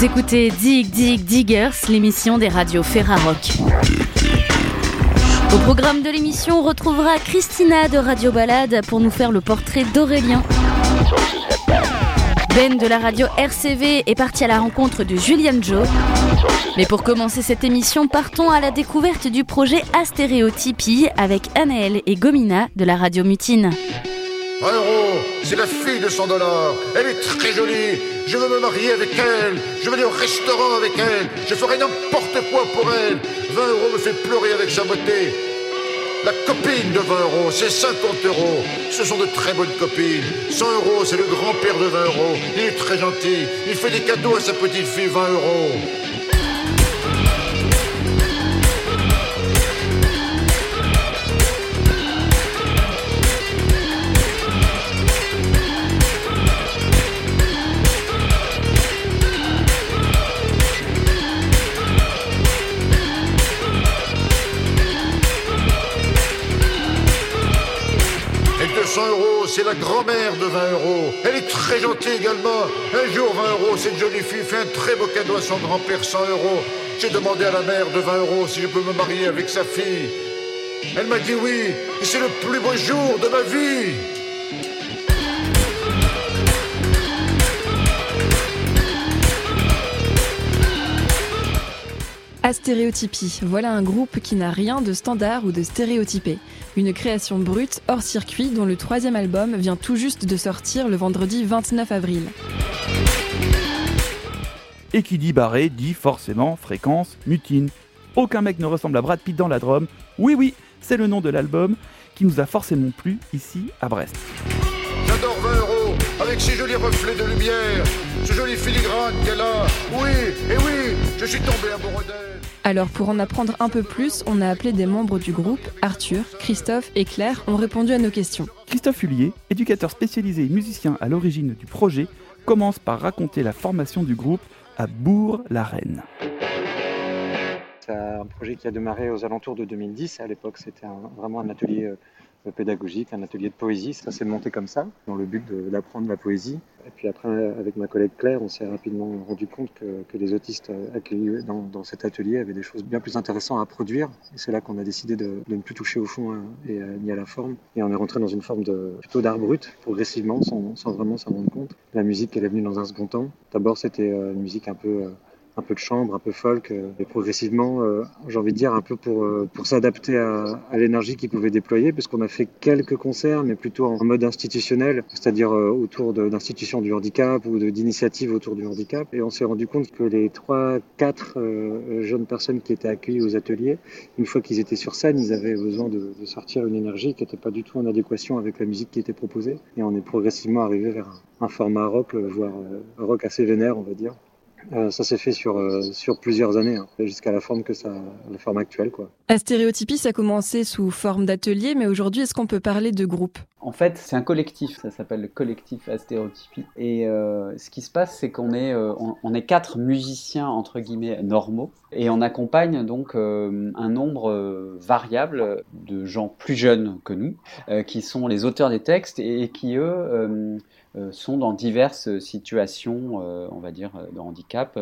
Vous écoutez Dig Dig Diggers, l'émission des radios Ferrarock. Au programme de l'émission, on retrouvera Christina de Radio Balade pour nous faire le portrait d'Aurélien. Ben de la radio RCV est parti à la rencontre de Julian Joe. Mais pour commencer cette émission, partons à la découverte du projet Astéréotypie avec Anaël et Gomina de la radio Mutine. 20 euros, c'est la fille de 100 dollars. Elle est très jolie. Je veux me marier avec elle. Je veux aller au restaurant avec elle. Je ferai n'importe quoi pour elle. 20 euros me fait pleurer avec sa beauté. La copine de 20 euros, c'est 50 euros. Ce sont de très bonnes copines. 100 euros, c'est le grand-père de 20 euros. Il est très gentil. Il fait des cadeaux à sa petite fille, 20 euros. C'est la grand-mère de 20 euros. Elle est très gentille également. Un jour, 20 euros, cette jolie fille fait un très beau cadeau à son grand-père, 100 euros. J'ai demandé à la mère de 20 euros si je peux me marier avec sa fille. Elle m'a dit oui, et c'est le plus beau jour de ma vie. Astéréotypie, voilà un groupe qui n'a rien de standard ou de stéréotypé. Une création brute, hors circuit, dont le troisième album vient tout juste de sortir le vendredi 29 avril. Et qui dit barré dit forcément fréquence mutine. Aucun mec ne ressemble à Brad Pitt dans la Drôme. Oui, oui, c'est le nom de l'album qui nous a forcément plu ici à Brest. J'adore 20 euros, avec ses jolis reflets de lumière, ce joli filigrane qu'elle a. Oui, et oui, je suis tombé amoureux d'elle. Alors pour en apprendre un peu plus, on a appelé des membres du groupe, Arthur, Christophe et Claire ont répondu à nos questions. Christophe Hullier, éducateur spécialisé et musicien à l'origine du projet, commence par raconter la formation du groupe à Bourg-la-Reine. C'est un projet qui a démarré aux alentours de 2010. À l'époque, c'était vraiment un atelier euh, pédagogique, un atelier de poésie. Ça s'est monté comme ça, dans le but d'apprendre la poésie. Et puis après, avec ma collègue Claire, on s'est rapidement rendu compte que, que les autistes euh, accueillis dans, dans cet atelier avaient des choses bien plus intéressantes à produire. Et c'est là qu'on a décidé de, ne plus toucher au fond hein, et euh, ni à la forme. Et on est rentré dans une forme de plutôt d'art brut, progressivement, sans, sans vraiment s'en rendre compte. La musique, elle est venue dans un second temps. D'abord, c'était euh, une musique un peu euh, un peu de chambre, un peu folk, euh, et progressivement, euh, j'ai envie de dire, un peu pour, euh, pour s'adapter à, l'énergie qu'ils pouvaient déployer, parce qu'on a fait quelques concerts, mais plutôt en mode institutionnel, c'est-à-dire autour d'institutions du handicap ou d'initiatives autour du handicap. Et on s'est rendu compte que les trois, quatre euh, jeunes personnes qui étaient accueillies aux ateliers, une fois qu'ils étaient sur scène, ils avaient besoin de, sortir une énergie qui n'était pas du tout en adéquation avec la musique qui était proposée. Et on est progressivement arrivé vers un, un format rock, voire rock assez vénère, on va dire. Euh, ça s'est fait sur, euh, sur plusieurs années, hein, jusqu'à la forme que ça, la forme actuelle, quoi. Astéréotypie, ça a commencé sous forme d'atelier, mais aujourd'hui, est-ce qu'on peut parler de groupe? En fait, c'est un collectif, ça s'appelle le collectif Astéréotypie. Et euh, ce qui se passe, c'est qu'on est, euh, est quatre musiciens, entre guillemets, normaux, et on accompagne donc euh, un nombre variable de gens plus jeunes que nous, qui sont les auteurs des textes et, qui, eux, sont dans diverses situations, on va dire, de handicap,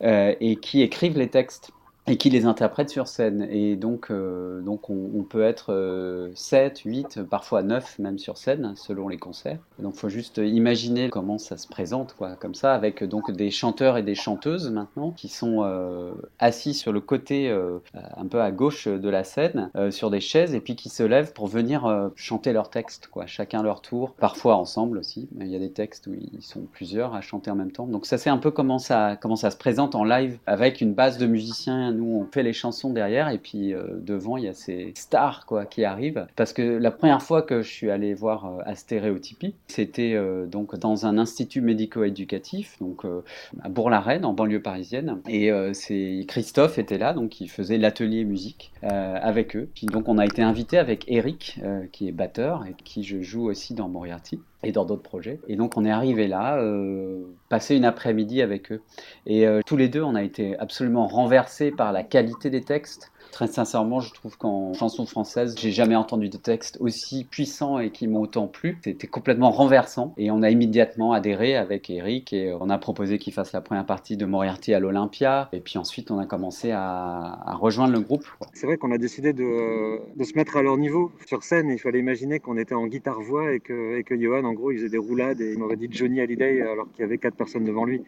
et qui écrivent les textes et qui les interprètent sur scène. Et donc, euh, donc on, peut être euh, 7, 8, parfois 9 même sur scène, selon les concerts. Donc il faut juste imaginer comment ça se présente, quoi, comme ça, avec donc des chanteurs et des chanteuses maintenant, qui sont euh, assis sur le côté, euh, un peu à gauche de la scène, sur des chaises, et puis qui se lèvent pour venir chanter leurs textes, quoi, chacun leur tour, parfois ensemble aussi. Il y a des textes où ils sont plusieurs à chanter en même temps. Donc ça c'est un peu comment ça, comment ça se présente en live, avec une base de musiciens nous on fait les chansons derrière et puis euh, devant il y a ces stars quoi qui arrivent. Parce que la première fois que je suis allé voir euh, Astéréotypie c'était euh, donc dans un institut médico-éducatif donc euh, à Bourg-la-Reine en banlieue parisienne. Et c'est Christophe était là donc il faisait l'atelier musique avec eux. Puis donc on a été invité avec Eric qui est batteur et qui je joue aussi dans Moriarty et dans d'autres projets. Et donc on est arrivé là, euh, une après-midi avec eux. Et euh, tous les deux, on a été absolument renversés par la qualité des textes, Très sincèrement, je trouve qu'en chanson française, j'ai jamais entendu de texte aussi puissant et qui m'ont autant plu. C'était complètement renversant et on a immédiatement adhéré avec Eric et on a proposé qu'il fasse la première partie de Moriarty à l'Olympia et puis ensuite on a commencé à, rejoindre le groupe. C'est vrai qu'on a décidé de, se mettre à leur niveau sur scène. Il fallait imaginer qu'on était en guitare-voix et que, Johan, en gros, il faisait des roulades et il m'aurait dit Johnny Hallyday alors qu'il y avait quatre personnes devant lui.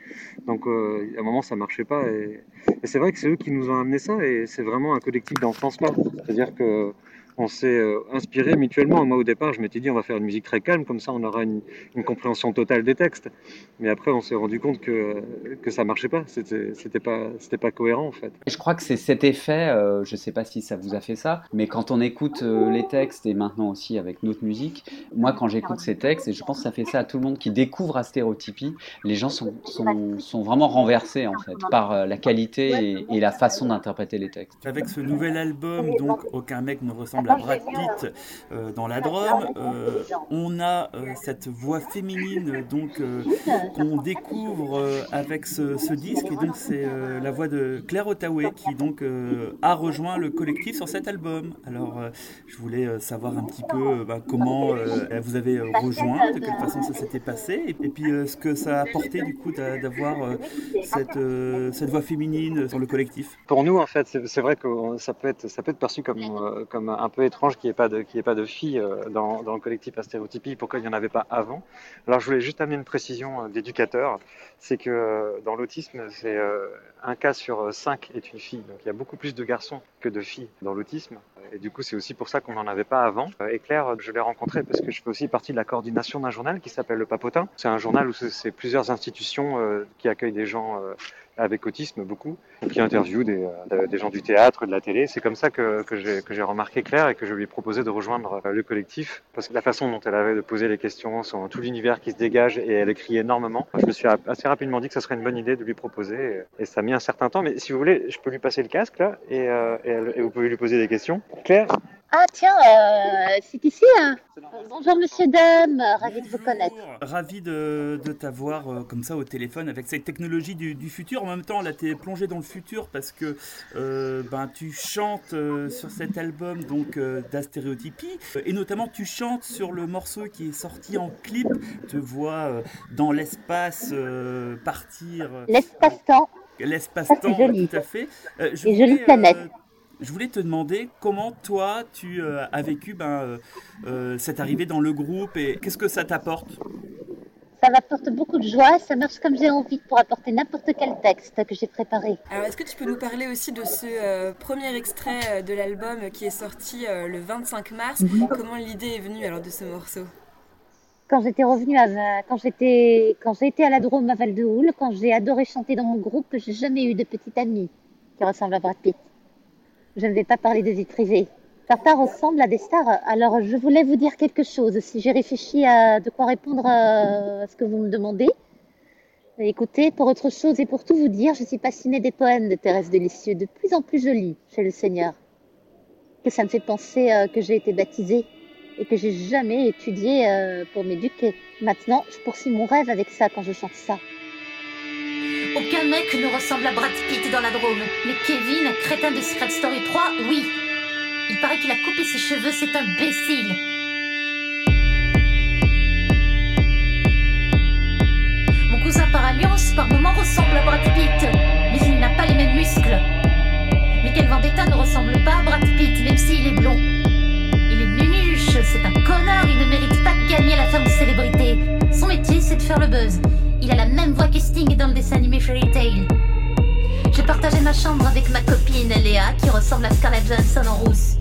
Donc euh, à un moment, ça marchait pas. Et, et c'est vrai que c'est eux qui nous ont amené ça et c'est vraiment un collectif dans ce sens-là. C'est-à-dire que on s'est euh, inspiré mutuellement. Moi, au départ, je m'étais dit, on va faire une musique très calme, comme ça, on aura une, compréhension totale des textes. Mais après, on s'est rendu compte que, que ça marchait pas. C'était, c'était pas, c'était pas cohérent, en fait. Je crois que c'est cet effet, euh, je sais pas si ça vous a fait ça, mais quand on écoute euh, les textes et maintenant aussi avec notre musique, moi, quand j'écoute ces textes, et je pense que ça fait ça à tout le monde qui découvre à stéréotypie, les gens sont, sont, sont vraiment renversés, en fait, par la qualité et, et la façon d'interpréter les textes. Avec ce nouvel album, donc, Aucun mec ne ressemble la Brad Pitt euh, dans la Drôme. Euh, on a euh, cette voix féminine donc qu'on découvre avec ce, disque et donc c'est la voix de Claire Ottaway qui donc a rejoint le collectif sur cet album. Alors je voulais savoir un petit peu bah, comment vous avez rejoint, de quelle façon ça s'était passé et, puis ce que ça a apporté du coup d'avoir cette, cette voix féminine sur le collectif. Pour nous en fait c'est vrai que ça peut être ça peut être perçu comme comme un peu étrange qu'il n'y ait pas de, ait pas de filles euh, dans, dans, le collectif Astéréotypie, pourquoi il n'y en avait pas avant. Alors je voulais juste amener une précision euh, d'éducateur, c'est que euh, dans l'autisme, c'est un cas sur cinq est une fille, donc il y a beaucoup plus de garçons que de filles dans l'autisme, et du coup c'est aussi pour ça qu'on n'en avait pas avant. Et Claire, je l'ai rencontrée parce que je fais aussi partie de la coordination d'un journal qui s'appelle Le Papotin. C'est un journal où c'est plusieurs institutions qui accueillent des gens avec autisme beaucoup, qui interviewe des, euh, des, gens du théâtre, de la télé. C'est comme ça que, que j'ai remarqué Claire et que je lui ai proposé de rejoindre euh, le collectif, parce que la façon dont elle avait de poser les questions, sur tout l'univers qui se dégage, et elle écrit énormément, je me suis assez rapidement dit que ça serait une bonne idée de lui proposer, et, ça a mis un certain temps, mais si vous voulez, je peux lui passer le casque là, et, euh, vous pouvez lui poser des questions. Claire? Ah tiens, euh, c'est ici. Hein. Bonjour monsieur, dame, ravi de vous connaître. Ravi de, de t'avoir euh, comme ça au téléphone avec cette technologie du, du futur. En même temps, là, tu es plongé dans le futur parce que euh, ben, tu chantes sur cet album donc d'Astéréotypie et notamment tu chantes sur le morceau qui est sorti en clip. Tu vois dans l'espace partir. L'espace-temps. L'espace-temps, tout à fait. Et jolie planète je voulais te demander comment toi tu euh, as vécu ben, euh, euh, cette arrivée dans le groupe et qu'est-ce que ça t'apporte? Ça m'apporte beaucoup de joie, ça marche comme j'ai envie pour apporter n'importe quel texte que j'ai préparé. Alors est-ce que tu peux nous parler aussi de ce premier extrait de l'album qui est sorti le 25 mars? Comment l'idée est venue alors de ce morceau? Quand j'étais revenue à, quand j'étais quand j'ai été à la Drôme à Val de Houle, quand j'ai adoré chanter dans mon groupe, j'ai jamais eu de petite amie qui ressemble à Brad Pitt. Je ne vais pas parler de vie privée. Certains ressemblent à des stars. Alors, je voulais vous dire quelque chose. Si j'ai réfléchi à de quoi répondre à ce que vous me demandez, écoutez, pour autre chose et pour tout vous dire, je suis passionnée des poèmes de Thérèse Delicieux, de plus en plus jolis chez le Seigneur. Que ça me fait penser euh, que j'ai été baptisée et que j'ai jamais étudié euh, pour m'éduquer. Maintenant, je poursuis mon rêve avec ça quand je chante ça. Aucun mec ne ressemble à Brad Pitt dans la Drôme. Mais Kevin, crétin de Secret Story 3, oui. Il paraît qu'il a coupé ses cheveux, c'est imbécile. Mon cousin par alliance, par moments, ressemble à Brad Pitt. Mais il n'a pas les mêmes muscles. Michael Vendetta ne ressemble pas à Brad Pitt, même s'il est blond. Il est nunuche, c'est un connard, il ne mérite pas de gagner la femme de célébrité. Son métier, c'est de faire le buzz. Il a la même voix que Sting dans le dessin animé Fairy Tail. J'ai partagé ma chambre avec ma copine Léa, qui ressemble à Scarlett Johansson en rousse.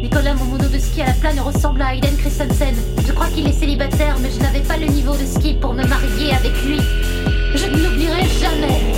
Nicolas, mon mono de ski à la plane, ressemble à Aiden Christensen. Je crois qu'il est célibataire, mais je n'avais pas le niveau de ski pour me marier avec lui. Je ne l'oublierai jamais.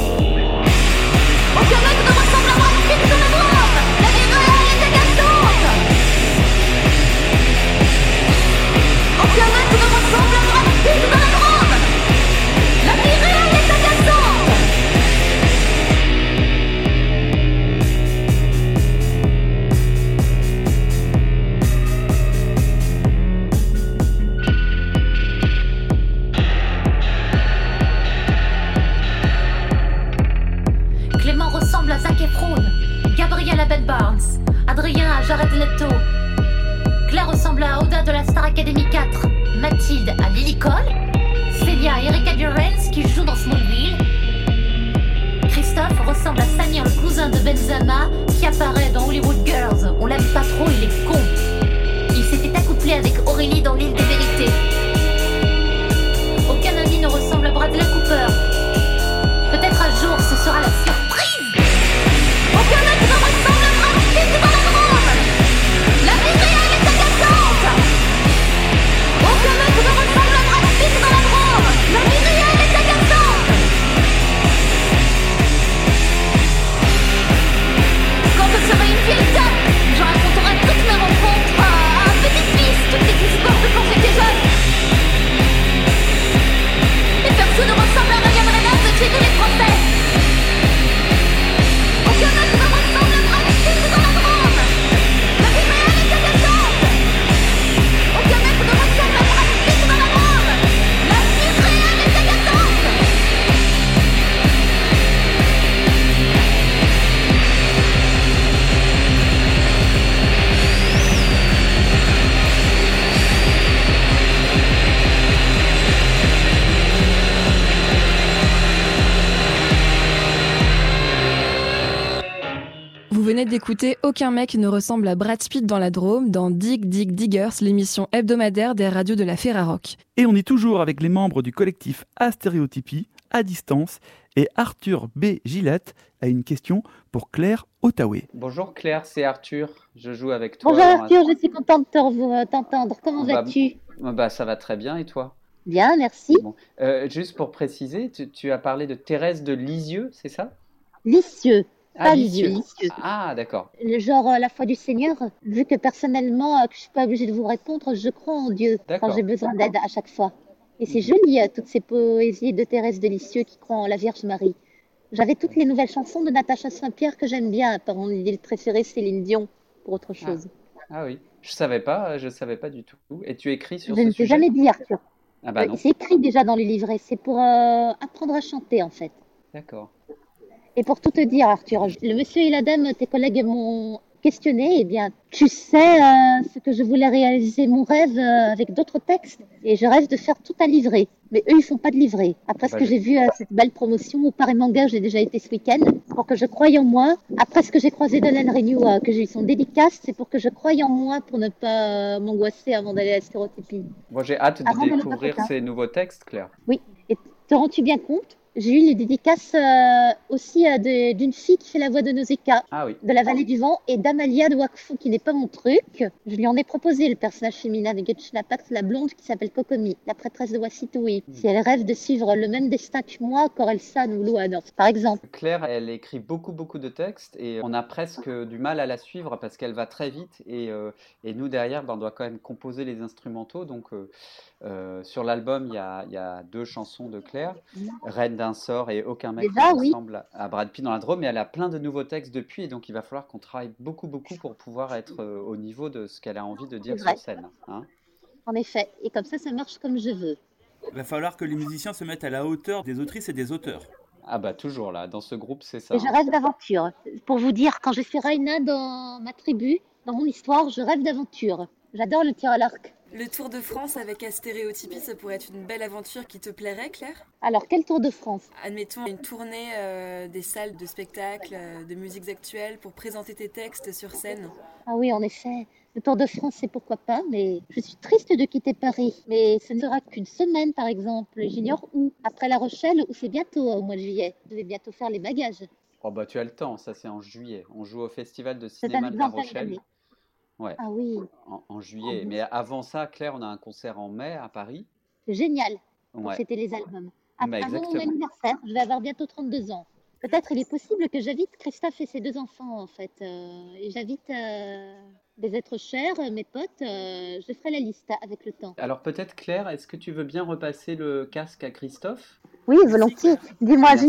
D'écouter Aucun mec ne ressemble à Brad Pitt dans la Drôme dans Dig Dig Diggers, l'émission hebdomadaire des radios de la Ferrarock. Et on est toujours avec les membres du collectif Astéréotypie, à distance, et Arthur B. Gillette a une question pour Claire Ottaway. Bonjour Claire, c'est Arthur. Je joue avec toi. Bonjour Arthur, je suis contente de t'entendre. Comment Bah, vas-tu? Bah, ça va très bien et toi? Bien, merci. Bon. Euh, juste pour préciser, tu, tu as parlé de Thérèse de Lisieux, c'est ça? Licieux, Ah, pas Lisieux. Lisieux, Licieux. Ah, d'accord. Le genre euh, la foi du Seigneur, vu que personnellement, euh, que je suis pas obligée de vous répondre, je crois en Dieu quand j'ai besoin d'aide à chaque fois. Et c'est joli, euh, toutes ces poésies de Thérèse de Lisieux qui croit en la Vierge Marie. J'avais toutes les nouvelles chansons de Natacha Saint-Pierre que j'aime bien. Par mon idée préférée, Céline Dion, pour autre chose. Ah oui, je savais pas, je savais pas du tout. Et tu écris sur je ce ne t'ai jamais dit, Arthur. Ah bah Euh, non, c'est écrit déjà dans les livrets. C'est pour euh, apprendre à chanter, en fait. d'accord. Et pour tout te dire, Arthur, le monsieur et la dame, tes collègues m'ont questionné. Eh bien, tu sais euh, ce que je voulais réaliser mon rêve euh, avec d'autres textes. Et je rêve de faire tout un livret. Mais eux, ils font pas de livret. Après ce que j'ai vu à cette belle promotion au Paris Manga, j'ai déjà été ce week-end, pour que je croie en moi. Après ce que j'ai croisé Dolan Renew, euh, que j'ai eu son dédicace, c'est pour que je croie en moi pour ne pas euh, m'angoisser avant d'aller à la stéréotypie. Moi, j'ai hâte de découvrir ces nouveaux textes, Claire. Oui, et te rends-tu bien compte J'ai eu les dédicaces euh, aussi euh, d'une fille qui fait la voix de Nausicaa Ah oui, de la vallée du vent et d'Amalia de Wakfu qui n'est pas mon truc. Je lui en ai proposé le personnage féminin de Impact, la blonde qui s'appelle Kokomi, la prêtresse de Wasitui. Si elle rêve de suivre le même destin que moi, Corel-san ou Luan, par exemple. Claire, elle écrit beaucoup, beaucoup de textes et on a presque du mal à la suivre parce qu'elle va très vite et, euh, et nous, derrière, ben, on doit quand même composer les instrumentaux. Donc, euh, sur l'album, il y a, il y a deux chansons de Claire, Reine d'un sort et Aucun mec Déjà, ne oui. ressemble à Brad Pitt dans la Drôme, mais elle a plein de nouveaux textes depuis et donc il va falloir qu'on travaille beaucoup, beaucoup pour pouvoir être euh, au niveau de ce qu'elle a envie de dire sur scène. hein. En effet. Et comme ça, ça marche comme je veux. Il va falloir que les musiciens se mettent à la hauteur des autrices et des auteurs. Ah bah toujours là, dans ce groupe, c'est ça. Et je hein. rêve d'aventure. Pour vous dire, quand je suis Raina dans ma tribu, dans mon histoire, je rêve d'aventure. J'adore le tir à l'arc. Le Tour de France avec Astéréotypie, ça pourrait être une belle aventure qui te plairait, Claire? Alors, quel Tour de France? Admettons une tournée euh, des salles de spectacle, euh, de musiques actuelles pour présenter tes textes sur scène. Ah oui, en effet. Le Tour de France, c'est pourquoi pas, mais je suis triste de quitter Paris. Mais ce ne sera qu'une semaine, par exemple. J'ignore où. Après La Rochelle, ou c'est bientôt, au mois de juillet. Je vais bientôt faire les bagages. Oh bah tu as le temps, ça c'est en juillet. On joue au festival de cinéma de La Rochelle. Ouais. Ah oui, en, en juillet. Mais avant ça, Claire, on a un concert en mai à Paris. c'est génial Ouais. fêter les albums. Après, mon anniversaire, je vais avoir bientôt 32 ans. Peut-être il est possible que j'invite Christophe et ses deux enfants, en fait. euh, et j'invite euh, des êtres chers, mes potes. euh, je ferai la liste avec le temps. Alors peut-être Claire, est-ce que tu veux bien repasser le casque à Christophe? Oui, volontiers. Dis-moi, j'ai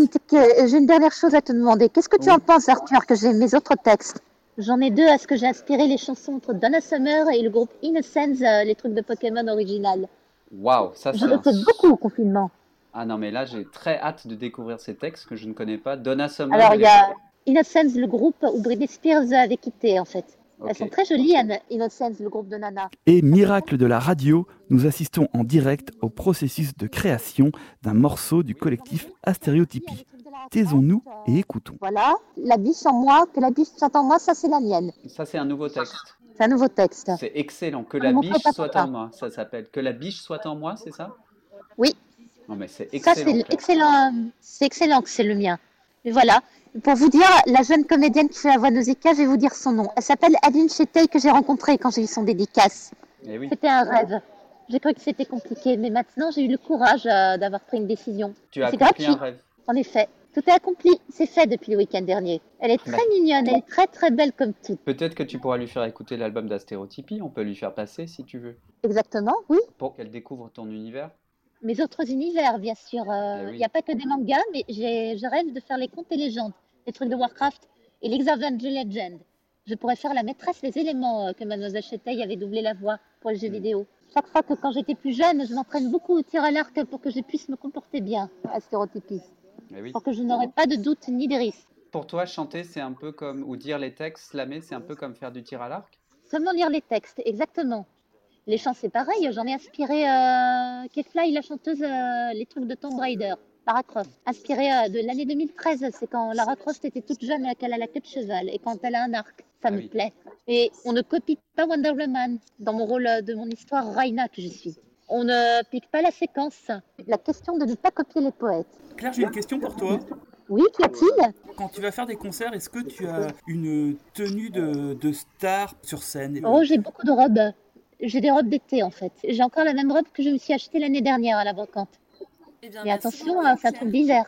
une, dernière chose à te demander. Qu'est-ce que tu Oui. en penses, Arthur, que j'ai mes autres textes? J'en ai deux à ce que j'ai inspiré les chansons entre Donna Summer et le groupe Innocence, euh, les trucs de Pokémon original. Waouh, ça Je c'est le un... beaucoup au confinement. Ah non mais là j'ai très hâte de découvrir ces textes que je ne connais pas. Donna Summer, Alors, il y a Innocence, le groupe où Britney Spears avait quitté en fait. Elles sont très jolies, Anne, Innocence, le groupe de Nana. Et miracle de la radio, nous assistons en direct au processus de création d'un morceau du collectif Astéréotypie. Taisons-nous et écoutons. Voilà, la biche en moi, que la biche soit en moi, ça c'est la mienne. Ça, c'est un nouveau texte. C'est un nouveau texte. C'est excellent. Que la biche soit en moi. Ça s'appelle Que la biche soit en moi, c'est ça? Oui. Non, mais c'est Ça, excellent. c'est excellent, c'est excellent que c'est le mien. Mais voilà, pour vous dire, la jeune comédienne qui fait la voix Nausicaa, je vais vous dire son nom. Elle s'appelle Adeline Chetey, que j'ai rencontrée quand j'ai eu son dédicace. Eh oui. C'était un rêve. J'ai cru que c'était compliqué, mais maintenant j'ai eu le courage euh, d'avoir pris une décision. Tu as C'est accompli gratuit. un rêve. En effet, tout est accompli. C'est fait depuis le week-end dernier. Elle est très Bah. mignonne, elle est très très belle comme tout. Peut-être que tu pourras lui faire écouter l'album d'Astérotypie. On peut lui faire passer si tu veux. Exactement, oui. Pour qu'elle découvre ton univers. Mes autres univers, bien sûr. Il Eh oui. n'y a pas que des mangas, mais j'ai- je rêve de faire les contes et légendes, les trucs de Warcraft et l'Exavenge Legend. Je pourrais faire la maîtresse des éléments euh, que Mademoiselle Chetey avait doublé la voix pour les jeux vidéo. Chaque fois que quand j'étais plus jeune, je m'entraîne beaucoup au tir à l'arc pour que je puisse me comporter bien à stéréotypie, Eh oui. pour que je n'aurai pas de doute ni de risque. Pour toi, chanter, c'est un peu comme. Ou dire les textes, slammer, c'est un peu comme faire du tir à l'arc Seulement lire les textes, exactement. Les chants, c'est pareil. J'en ai inspiré euh, Kefly, la chanteuse, euh, les trucs de Tomb Raider, Lara Croft. Inspiré euh, de l'année 2013, c'est quand Lara Croft était toute jeune et qu'elle a la queue de cheval et quand elle a un arc. Ça Ah me oui. plaît. Et on ne copie pas Wonder Woman dans mon rôle euh, de mon histoire Raina que je suis. On ne pique pas la séquence. La question de ne pas copier les poètes. Claire, j'ai une question pour toi. Oui, qu'y a-t-il Quand tu vas faire des concerts, est-ce que tu as une tenue de, de star sur scène? Oh, j'ai beaucoup de robes. J'ai des robes d'été en fait. J'ai encore la même robe que je me suis achetée l'année dernière à la brocante. Eh bien, Mais attention, hein, c'est un truc d'hiver.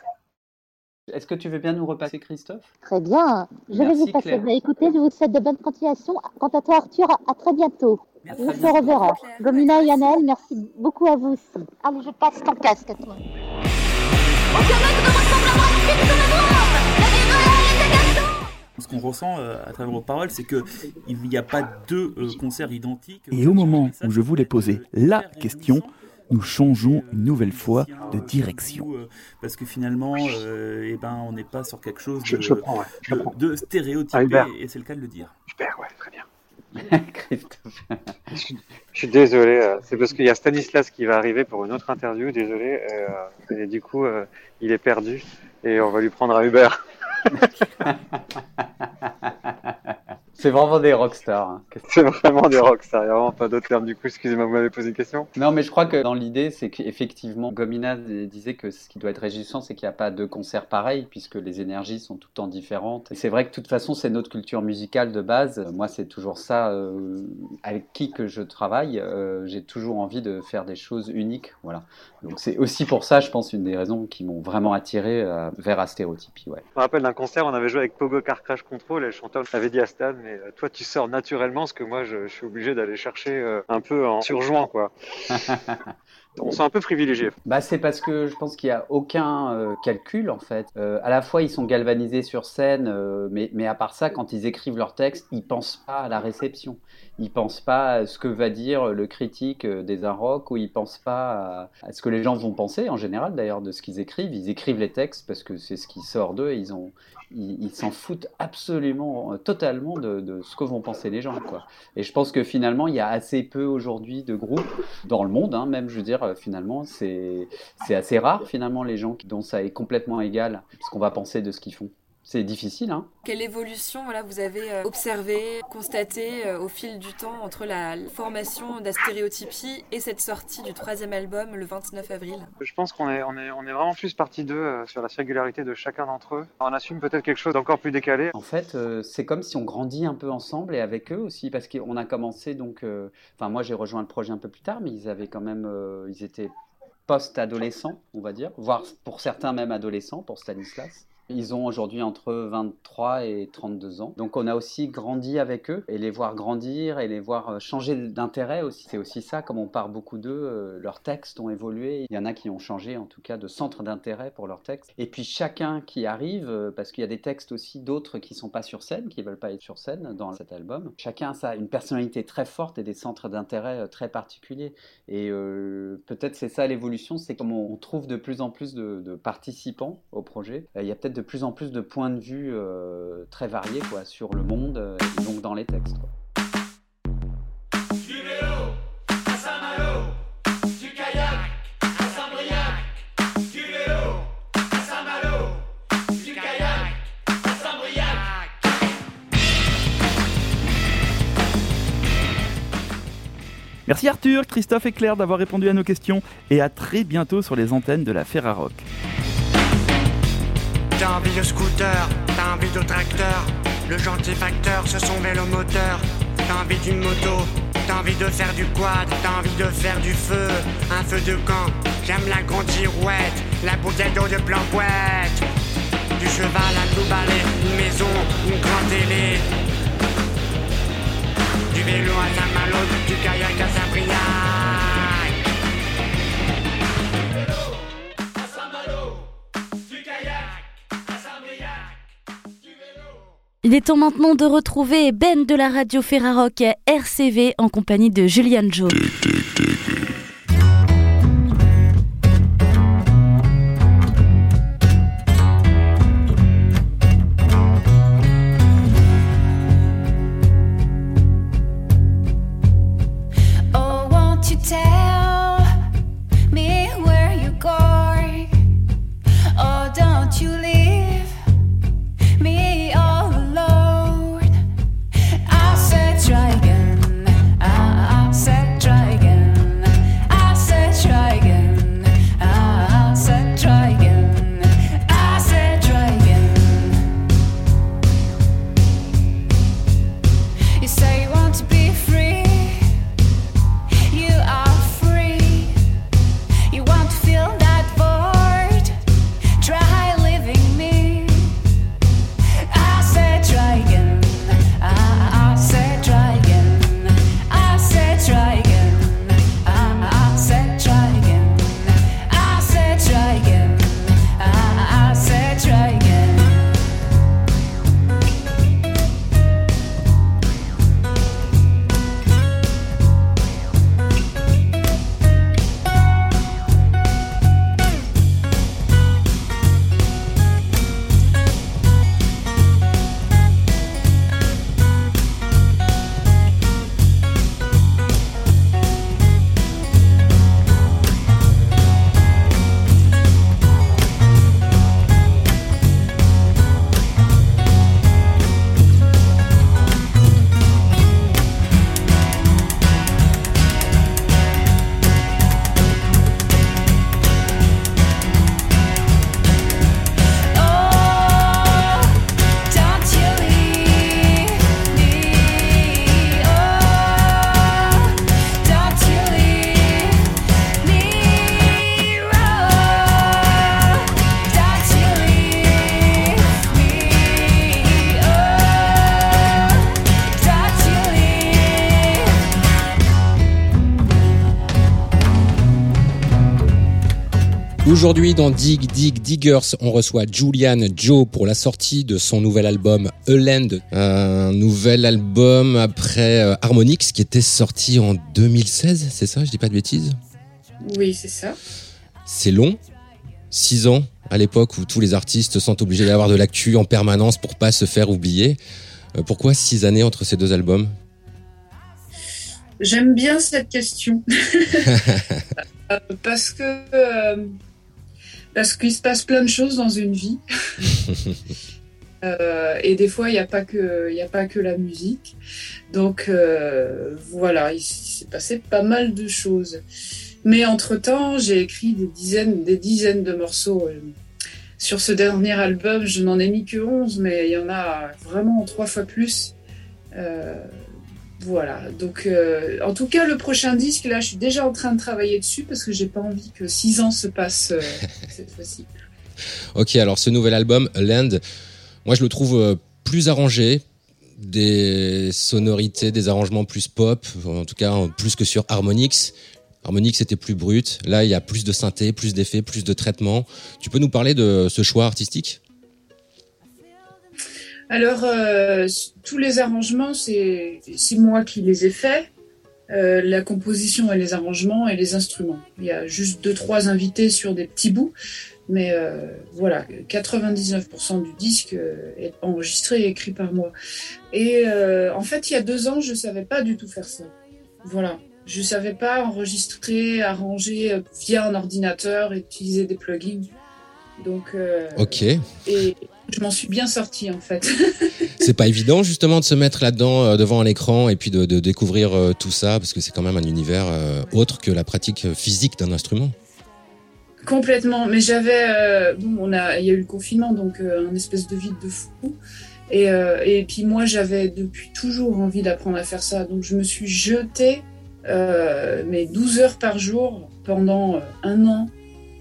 Est-ce que tu veux bien nous repasser, Christophe? Très bien. Je vais vous passer. Bah, écoutez, je vous souhaite de bonnes continuations. Quant à toi, Arthur, à très bientôt. Merci. On se reverra. Gomina et Yannel, merci beaucoup à vous aussi. Allez, je passe ton casque à toi. Ce qu'on ressent euh, à travers vos paroles, c'est que il n'y a pas deux euh, concerts identiques. Et au moment où je voulais poser la question, nous changeons une nouvelle fois de direction. Euh, Parce que finalement, euh, eh ben, on n'est pas sur quelque chose de, je prends, ouais. Je de, prends. de stéréotypé, Ah, et c'est le cas de le dire. Super, ouais, très bien. Christophe. Je suis, je suis désolé, euh, c'est parce qu'il y a Stanislas qui va arriver pour une autre interview, désolé. euh, et du coup, euh, il est perdu et on va lui prendre un Uber. C'est vraiment des rockstars. hein. C'est vraiment des rockstars, il n'y a vraiment pas d'autre terme. Du coup, excusez-moi, vous m'avez posé une question Non, mais je crois que dans l'idée, c'est qu'effectivement, Gomina disait que ce qui doit être réjouissant, c'est qu'il n'y a pas deux concerts pareils, puisque les énergies sont tout le temps différentes. Et c'est vrai que de toute façon, c'est notre culture musicale de base. Moi, c'est toujours ça, euh, avec qui que je travaille, euh, j'ai toujours envie de faire des choses uniques. Voilà. Donc c'est aussi pour ça, je pense, une des raisons qui m'ont vraiment attiré euh, vers Astérotypie. Ouais. Je me rappelle d'un concert, on avait joué avec Pogo Car Crash Control et le chanteur avait dit à Stan, mais euh, toi tu sors naturellement, parce que moi je, je suis obligé d'aller chercher euh, un peu en surjoint, quoi. on sent un peu privilégié. Bah, c'est parce que je pense qu'il n'y a aucun euh, calcul en fait. Euh, à la fois ils sont galvanisés sur scène, euh, mais, mais à part ça, quand ils écrivent leur texte, ils pensent pas à la réception. Ils pensent pas à ce que va dire le critique euh, des Rock ou ils pensent pas à, ce que les gens vont penser en général d'ailleurs de ce qu'ils écrivent. Ils écrivent les textes parce que c'est ce qui sort d'eux et ils ont ils s'en foutent absolument, euh, totalement de, ce que vont penser les gens. Et je pense que finalement, il y a assez peu aujourd'hui de groupes dans le monde, hein, même, je veux dire, euh, finalement, c'est assez rare, finalement, les gens dont ça est complètement égal, ce qu'on va penser de ce qu'ils font. C'est difficile, hein Quelle évolution voilà, vous avez euh, observé, constaté euh, au fil du temps entre la formation d'Astéréotypie et cette sortie du troisième album le 29 avril? Je pense qu'on est, on est, on est vraiment plus partie d'eux euh, sur la singularité de chacun d'entre eux. On assume peut-être quelque chose d'encore plus décalé. En fait, c'est comme si on grandit un peu ensemble et avec eux aussi, parce qu'on a commencé donc. euh, Enfin, moi, j'ai rejoint le projet un peu plus tard, mais ils avaient quand même, euh, ils étaient post-adolescents, on va dire, voire pour certains même adolescents, pour Stanislas. Ils ont aujourd'hui entre 23 et 32 ans. Donc on a aussi grandi avec eux et les voir grandir et les voir euh, changer d'intérêt aussi. C'est aussi ça, comme on parle beaucoup d'eux, euh, leurs textes ont évolué. Il y en a qui ont changé en tout cas de centre d'intérêt pour leurs textes. Et puis chacun qui arrive, euh, parce qu'il y a des textes aussi d'autres qui sont pas sur scène, qui veulent pas être sur scène dans cet album. Chacun a une personnalité très forte et des centres d'intérêt très particuliers. Et peut-être c'est ça l'évolution, c'est comme on trouve de plus en plus de, de participants au projet. Il y a peut-être de plus en plus de points de vue très variés quoi, sur le monde, et donc dans les textes. Quoi. Merci Arthur, Christophe et Claire d'avoir répondu à nos questions et à très bientôt sur les antennes de la Ferrarock. T'as envie de scooter, t'as envie de tracteur, le gentil facteur, ce sont vélo-moteur. T'as envie d'une moto, t'as envie de faire du quad, t'as envie de faire du feu, un feu de camp. J'aime la grande girouette, la bouteille d'eau de planquette. Du cheval à tout balai, une maison, une grande télé, du vélo à Saint-Malo, du kayak à Saint-Briac. Il est temps maintenant de retrouver Ben de la radio Ferrarock RCV en compagnie de Julian Joe. Aujourd'hui, dans Dig Dig Diggers, on reçoit Julian Joe pour la sortie de son nouvel album A Land, un nouvel album après euh, Harmonix qui était sorti en 2016, c'est ça Je dis pas de bêtises? Oui, c'est ça. C'est long, six ans à l'époque où tous les artistes sont obligés d'avoir de l'actu en permanence pour pas se faire oublier. Euh, pourquoi six années entre ces deux albums? J'aime bien cette question. Euh, parce que parce qu'il se passe plein de choses dans une vie. Euh, et des fois, il n'y a, pas que, a pas que la musique. Donc euh, voilà, il s'est passé pas mal de choses. Mais entre-temps, j'ai écrit des dizaines, des dizaines de morceaux. Euh, sur ce dernier album, je n'en ai mis que 11, mais il y en a vraiment trois fois plus. Voilà, donc euh, en tout cas le prochain disque, là je suis déjà en train de travailler dessus parce que j'ai pas envie que six ans se passent euh, cette fois-ci. Ok, alors ce nouvel album, Land, moi je le trouve euh, plus arrangé, des sonorités, des arrangements plus pop, en tout cas plus que sur Harmonix. Harmonix était plus brut, là il y a plus de synthé, plus d'effets, plus de traitements. Tu peux nous parler de ce choix artistique? Alors, euh, tous les arrangements, c'est moi qui les ai faits. euh, la composition et les arrangements et les instruments. Il y a juste deux trois invités sur des petits bouts, mais euh, voilà, 99% du disque euh, est enregistré et écrit par moi. Et en fait, il y a deux ans, je savais pas du tout faire ça. Voilà, je savais pas enregistrer, arranger via un ordinateur, utiliser des plugins. Donc, ok. Et je m'en suis bien sortie en fait. c'est pas évident justement de se mettre là-dedans euh, devant l'écran et puis de, découvrir euh, tout ça parce que c'est quand même un univers euh, autre que la pratique physique d'un instrument. Complètement, mais j'avais bon, on a, il y a eu le confinement donc un espèce de vide de fou. Et, et puis moi j'avais depuis toujours envie d'apprendre à faire ça, donc je me suis jetée mes 12 heures par jour pendant un an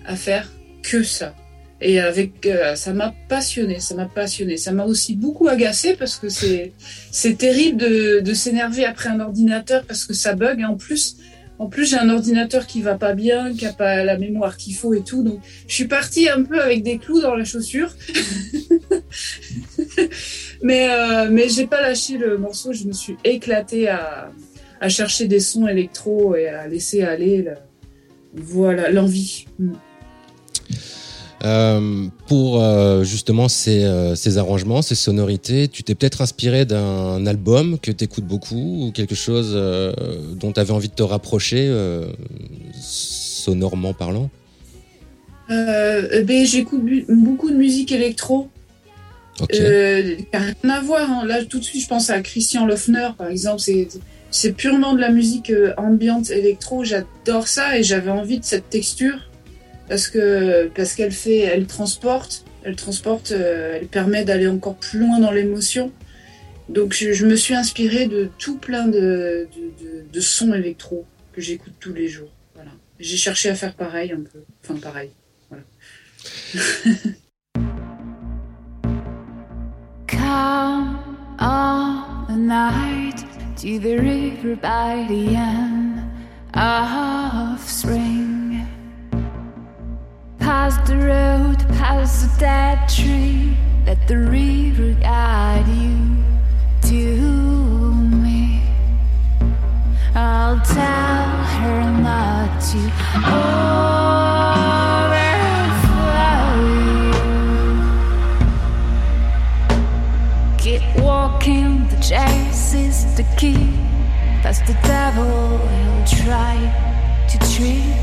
à faire que ça. Et avec, euh, ça m'a passionné, ça m'a passionné. Ça m'a aussi beaucoup agacé parce que c'est, c'est terrible de, de s'énerver après un ordinateur parce que ça bug. Et en plus, en plus, j'ai un ordinateur qui va pas bien, qui a pas la mémoire qu'il faut et tout. Donc, je suis partie un peu avec des clous dans la chaussure. mais, euh, mais j'ai pas lâché le morceau. Je me suis éclatée à, à chercher des sons électro et à laisser aller, voilà, l'envie. Mm. Euh, pour euh, justement ces, euh, ces, arrangements, ces sonorités, tu t'es peut-être inspiré d'un album que tu écoutes beaucoup ou quelque chose dont tu avais envie de te rapprocher, sonorement parlant? Ben, J'écoute beaucoup de musique électro. Okay. rien à voir. Hein. Là, tout de suite, je pense à Christian Lofner, par exemple. C'est purement de la musique ambiante électro. J'adore ça et j'avais envie de cette texture parce que parce qu'elle fait, elle transporte, elle transporte, euh, elle permet d'aller encore plus loin dans l'émotion. Donc je, me suis inspirée de tout plein de, de, sons électro que j'écoute tous les jours. Voilà. J'ai cherché à faire pareil un peu, enfin pareil. Voilà. Come on night to the river by the end of spring. Past the road, past the dead tree. Let the river guide you to me. I'll tell her not to. Keep walking, the chase is the key. Past the devil, he'll try to treat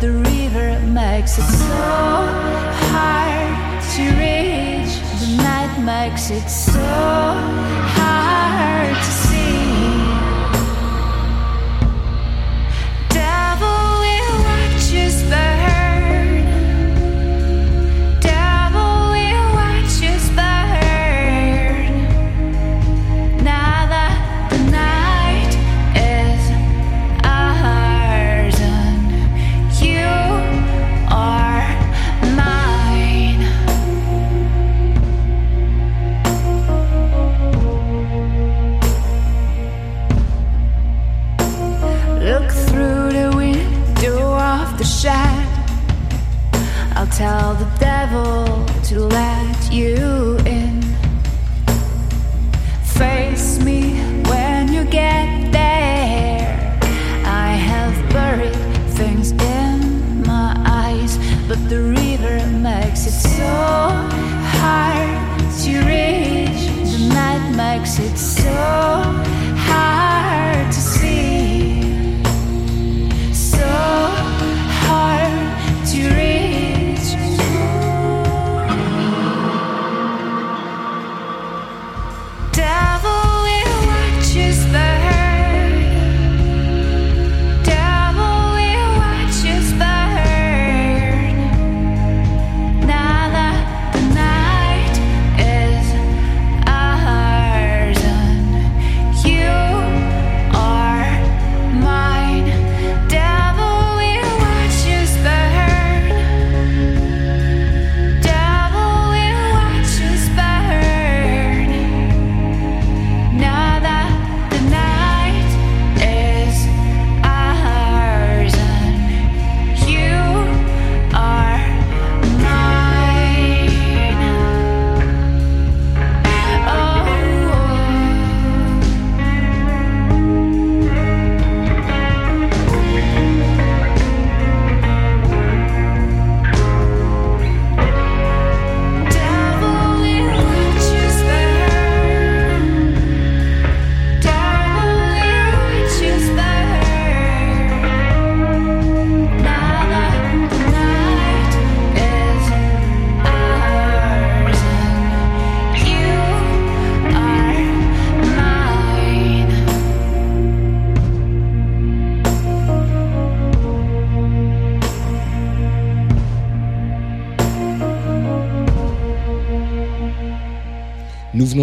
the river makes it so hard to reach. The night makes it so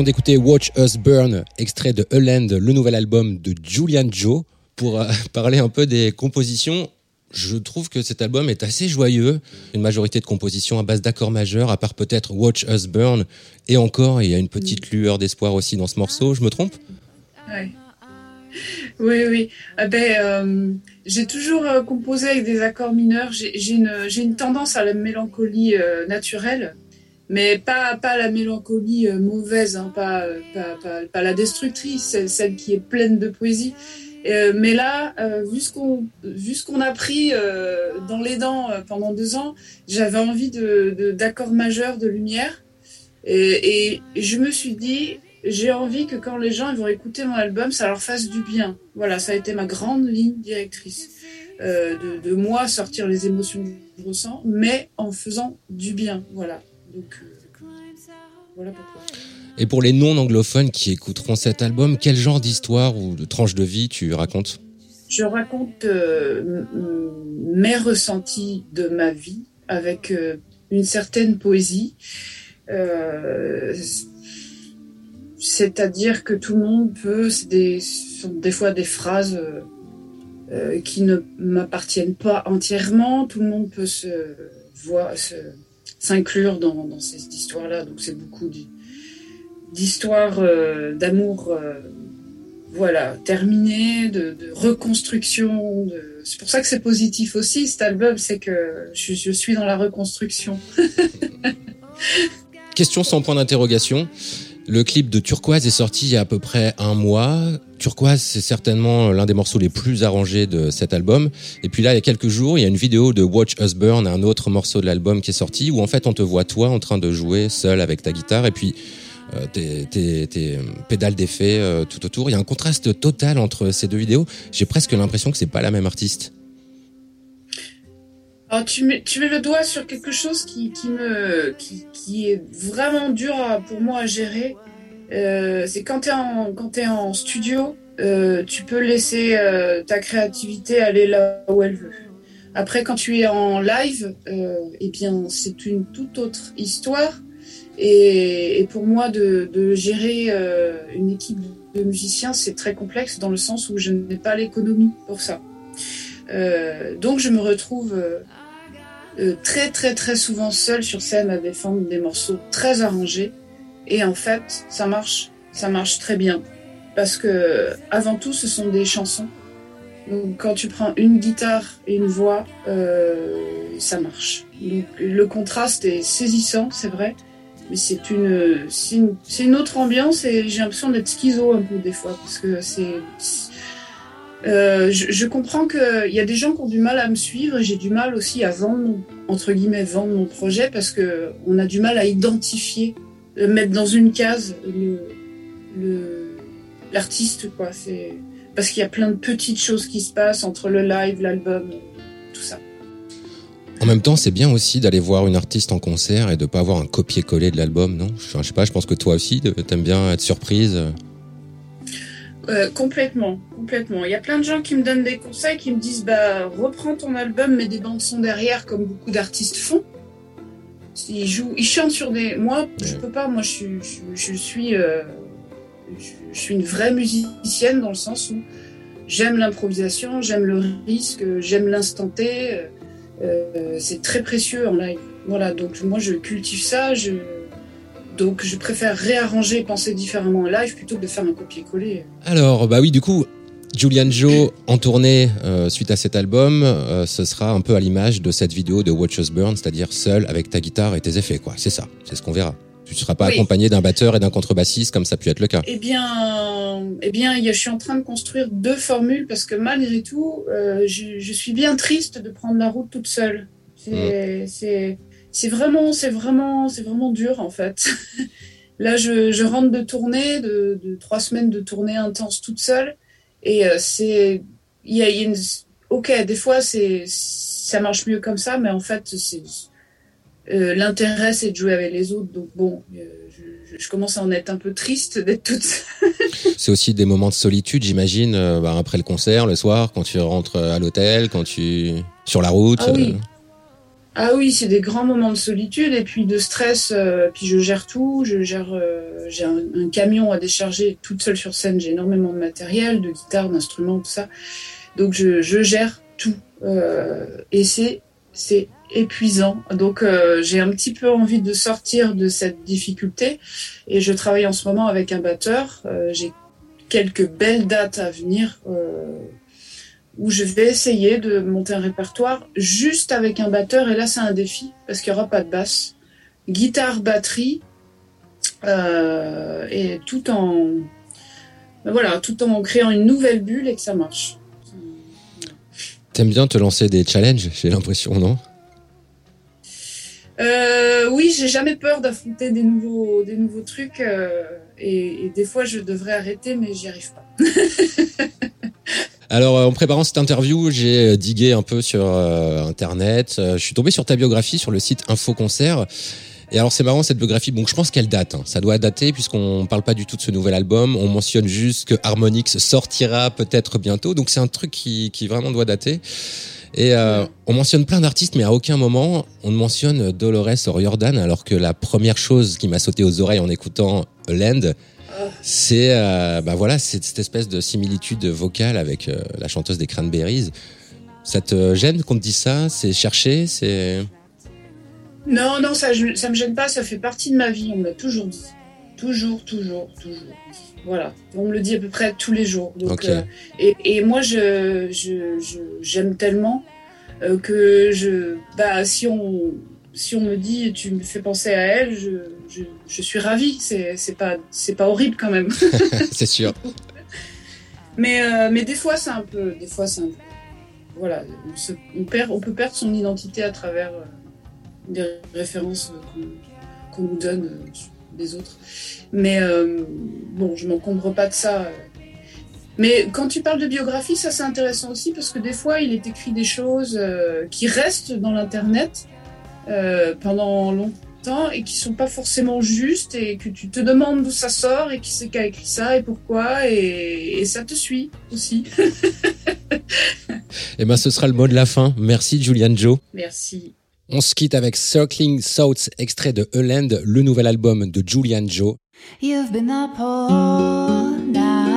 d'écouter Watch Us Burn, extrait de Holland, le nouvel album de Julian Joe. Pour euh, parler un peu des compositions, je trouve que cet album est assez joyeux. Une majorité de compositions à base d'accords majeurs, à part peut-être Watch Us Burn. Et encore, il y a une petite lueur d'espoir aussi dans ce morceau. Je me trompe? Oui. Oui, oui. Ah ben, euh, j'ai toujours euh, composé avec des accords mineurs. J'ai une, une, tendance à la mélancolie euh, naturelle, mais pas, pas la mélancolie mauvaise, hein, pas, pas, pas, la destructrice, celle qui est pleine de poésie. mais là, vu ce qu'on a pris dans les dents pendant deux ans, j'avais envie d'accords de, majeurs, de lumière. Et, je me suis dit, j'ai envie que quand les gens ils vont écouter mon album, ça leur fasse du bien. Voilà, ça a été ma grande ligne directrice. Euh, de, de, moi sortir les émotions que je ressens, mais en faisant du bien. Voilà. Donc, euh, voilà pourquoi. Et pour les non-anglophones qui écouteront cet album, quel genre d'histoire ou de tranche de vie tu racontes Je raconte euh, mes ressentis de ma vie avec euh, une certaine poésie. Euh, c'est-à-dire que tout le monde peut, des, sont des fois des phrases qui ne m'appartiennent pas entièrement. Tout le monde peut se voir, s'inclure dans, dans ces histoires-là. Donc c'est beaucoup d'histoires euh, d'amour, voilà, terminées, de, reconstruction. C'est pour ça que c'est positif aussi cet album, c'est que je suis dans la reconstruction. Question sans point d'interrogation. Le clip de Turquoise est sorti il y a à peu près un mois. Turquoise, c'est certainement l'un des morceaux les plus arrangés de cet album. Et puis là, il y a quelques jours, il y a une vidéo de Watch Us Burn, un autre morceau de l'album qui est sorti, où en fait on te voit toi en train de jouer seul avec ta guitare et puis euh, tes, tes, tes, pédales d'effet euh, tout autour. Il y a un contraste total entre ces deux vidéos. J'ai presque l'impression que c'est pas la même artiste. Alors, tu, mets, le doigt sur quelque chose qui, est vraiment dur pour moi à gérer. Euh, c'est quand tu es, en studio, euh, tu peux laisser euh, ta créativité aller là où elle veut. Après, quand tu es en live, eh bien, c'est une toute autre histoire. Et, pour moi, de, gérer une équipe de musiciens, c'est très complexe dans le sens où je n'ai pas l'économie pour ça. Donc je me retrouve euh, très très très souvent seule sur scène à défendre des morceaux très arrangés. Et en fait, ça marche, ça marche très bien. Parce que avant tout, ce sont des chansons. Donc quand tu prends une guitare et une voix, euh, ça marche. Donc le contraste est saisissant, c'est vrai. Mais c'est une, c'est une, une, autre ambiance et j'ai l'impression d'être schizo un peu des fois parce que c'est euh, je, je, comprends qu'il y a des gens qui ont du mal à me suivre j'ai du mal aussi à vendre, entre guillemets, vendre mon projet parce que on a du mal à identifier, le mettre dans une case l'artiste, parce qu'il y a plein de petites choses qui se passent entre le live, l'album, tout ça. En même temps, c'est bien aussi d'aller voir une artiste en concert et de pas avoir un copier-coller de l'album, non? Je, sais pas, je pense que toi aussi, t'aimes bien être surprise. Euh, complètement, complètement. Il y a plein de gens qui me donnent des conseils, qui me disent bah reprends ton album, mets des bandes son derrière comme beaucoup d'artistes font. Ils jouent, ils chantent sur des. Moi, je peux pas. Moi, je suis, je, suis, euh, je, suis une vraie musicienne dans le sens où j'aime l'improvisation, j'aime le risque, j'aime l'instant T. Euh, c'est très précieux en live. Voilà, donc moi je cultive ça. Je, donc je préfère réarranger, penser différemment en live plutôt que de faire un copier-coller. Alors, bah oui, du coup, Julian Joe en tournée euh, suite à cet album, euh, ce sera un peu à l'image de cette vidéo de Watch Us Burn, c'est-à-dire seul avec ta guitare et tes effets, quoi. C'est ça, c'est ce qu'on verra. Tu ne seras pas accompagné d'un batteur et d'un contrebassiste comme ça a pu être le cas. Eh bien, eh bien, je suis en train de construire deux formules parce que malgré tout, euh, je, je, suis bien triste de prendre la route toute seule. C'est, mmh. C'est, vraiment, c'est vraiment, c'est vraiment dur en fait. Là, je, je, rentre de tournée, de, de, trois semaines de tournée intense toute seule, et euh, c'est, il y a, y a une, ok, des fois c'est, ça marche mieux comme ça, mais en fait c'est, euh, l'intérêt c'est de jouer avec les autres, donc bon, euh, je, je, commence à en être un peu triste d'être toute seule. c'est aussi des moments de solitude, j'imagine, bah, après le concert, le soir, quand tu rentres à l'hôtel, quand tu sur la route. Ah oui. Ah oui, c'est des grands moments de solitude et puis de stress. euh, puis je gère tout. Je gère. euh, j'ai un, camion à décharger toute seule sur scène. J'ai énormément de matériel, de guitare, d'instruments, tout ça. Donc je, gère tout. Euh, et c'est c'est épuisant. Donc j'ai un petit peu envie de sortir de cette difficulté. Et je travaille en ce moment avec un batteur. J'ai quelques belles dates à venir. Où je vais essayer de monter un répertoire juste avec un batteur. Et là, c'est un défi parce qu'il n'y aura pas de basse. Guitare, batterie, euh, et tout en, ben voilà, tout en créant une nouvelle bulle et que ça marche. T'aimes bien te lancer des challenges, j'ai l'impression, non? Euh, oui, j'ai jamais peur d'affronter des nouveaux, des nouveaux trucs. euh, et, et des fois, je devrais arrêter, mais j'y arrive pas. Alors, euh, en préparant cette interview, j'ai euh, digué un peu sur euh, Internet. Euh, je suis tombé sur ta biographie sur le site Info Concert. Et alors, c'est marrant cette biographie. Bon, je pense qu'elle date. hein. Ça doit dater puisqu'on parle pas du tout de ce nouvel album. On mentionne juste que Harmonix sortira peut-être bientôt. Donc, c'est un truc qui, qui vraiment doit dater. Et euh, on mentionne plein d'artistes, mais à aucun moment on ne mentionne Dolores O'Riordan, alors que la première chose qui m'a sauté aux oreilles en écoutant Land, c'est euh, bah voilà, cette espèce de similitude vocale avec euh, la chanteuse des Cranberries. Ça te gêne qu'on te dise ça C'est cherché C'est Non, non, ça, ça me gêne pas. Ça fait partie de ma vie. On me l'a toujours dit. Toujours, toujours, toujours. Voilà. On me le dit à peu près tous les jours. Donc, euh, et, et moi, je, je, je- j'aime tellement euh, que je, bah, si on, si on me dit tu me fais penser à elle, je, je, je suis ravie. C'est, pas, horrible quand même. c'est sûr. Mais, euh, mais des fois, c'est un peu. Des fois, c'est un. Voilà, on, se- on perd, on peut perdre son identité à travers euh, des références euh, qu'on nous donne des autres. Mais bon, je m'encombre pas de ça. Mais quand tu parles de biographie, ça c'est intéressant aussi parce que des fois, il est écrit des choses euh, qui restent dans l'internet euh, pendant longtemps et qui sont pas forcément justes et que tu te demandes d'où ça sort et qui c'est qui a écrit ça et pourquoi et, et ça te suit aussi. Eh ben, ce sera le mot de la fin. Merci Julian Joe. Merci. On se quitte avec Circling Thoughts, extrait de Eland, le nouvel album de Julian Joe. You've been up all night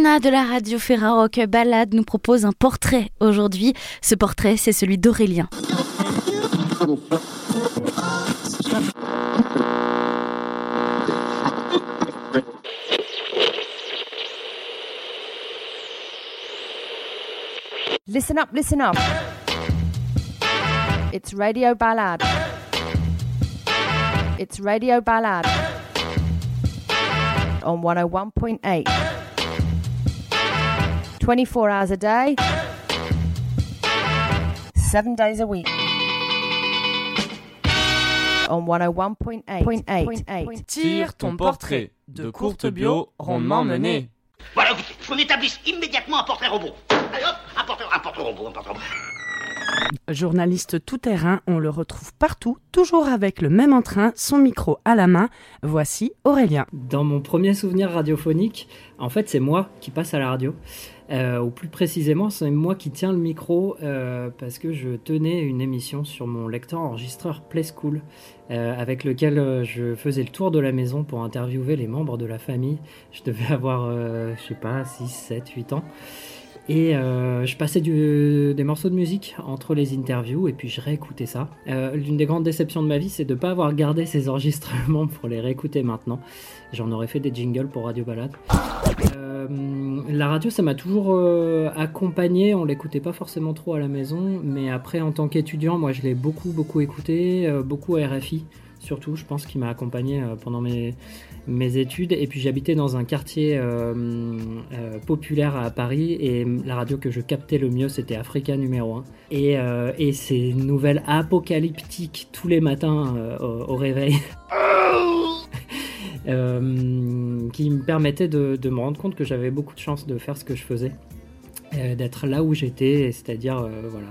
De la radio Ferrarock Balade nous propose un portrait aujourd'hui. Ce portrait, c'est celui d'Aurélien. Listen up, listen up. It's Radio Ballad. It's Radio Ballad on 101.8. 24 hours a day, 7 days a week. On 101.8. Tire ton portrait de courte bio, rondement mené. Voilà, écoutez, qu'on établisse immédiatement un portrait robot. Allez hop, un portrait, un portrait robot, un portrait robot. Journaliste tout-terrain, on le retrouve partout, toujours avec le même entrain, son micro à la main. Voici Aurélien. Dans mon premier souvenir radiophonique, en fait, c'est moi qui passe à la radio. Euh, ou plus précisément, c'est moi qui tiens le micro euh, parce que je tenais une émission sur mon lecteur enregistreur Play School euh, avec lequel je faisais le tour de la maison pour interviewer les membres de la famille. Je devais avoir, je sais pas, 6, 7, 8 ans. Et euh, je passais des morceaux de musique entre les interviews et puis je réécoutais ça. Euh, L'une des grandes déceptions de ma vie, c'est de ne pas avoir gardé ces enregistrements pour les réécouter maintenant. J'en aurais fait des jingles pour Radio Balade. Euh, la radio, ça m'a toujours accompagné. On l'écoutait pas forcément trop à la maison, mais après, en tant qu'étudiant, moi, je l'ai beaucoup, beaucoup écouté, beaucoup à RFI. Surtout, je pense qu'il m'a accompagné pendant mes, mes études. Et puis, j'habitais dans un quartier euh, euh, populaire à Paris. Et la radio que je captais le mieux, c'était Africa numéro 1. Et, euh, et ces nouvelles apocalyptiques tous les matins au, réveil. qui me permettait de, de me rendre compte que j'avais beaucoup de chance de faire ce que je faisais, d'être là où j'étais, c'est-à-dire euh, voilà,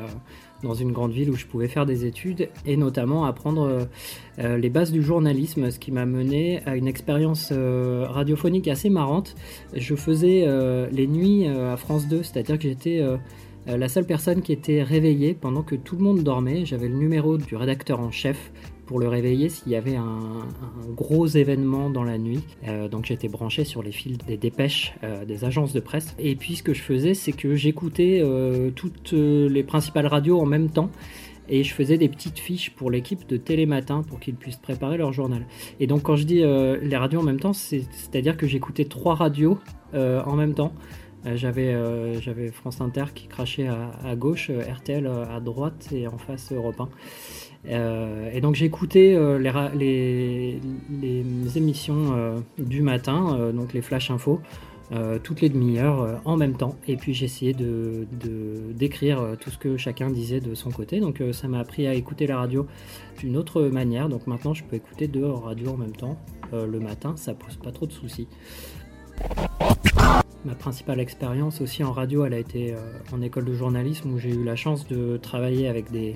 dans une grande ville où je pouvais faire des études et notamment apprendre euh, euh, les bases du journalisme, ce qui m'a mené à une expérience euh, radiophonique assez marrante. Je faisais les nuits à France 2, c'est-à-dire que j'étais la seule personne qui était réveillée pendant que tout le monde dormait. J'avais le numéro du rédacteur en chef pour le réveiller s'il y avait un, gros événement dans la nuit. Euh, donc j'étais branché sur les fils des dépêches euh, des agences de presse. Et puis ce que je faisais, c'est que j'écoutais euh, toutes les principales radios en même temps. Et je faisais des petites fiches pour l'équipe de Télématin pour qu'ils puissent préparer leur journal. Et donc quand je dis les radios en même temps, c'est- c'est-à-dire que j'écoutais trois radios en même temps. Euh, J'avais France Inter qui crachait à, à gauche, RTL à droite et en face Europe 1. Euh, et donc j'écoutais euh, les, émissions euh, du matin, donc les flash infos, toutes les demi-heures en même temps. Et puis j'essayais de de- d'écrire tout ce que chacun disait de son côté. Donc ça m'a appris à écouter la radio d'une autre manière. Donc maintenant je peux écouter deux radios en même temps. Le matin, ça pose pas trop de soucis. Ma principale expérience aussi en radio, elle a été en école de journalisme où j'ai eu la chance de travailler avec des,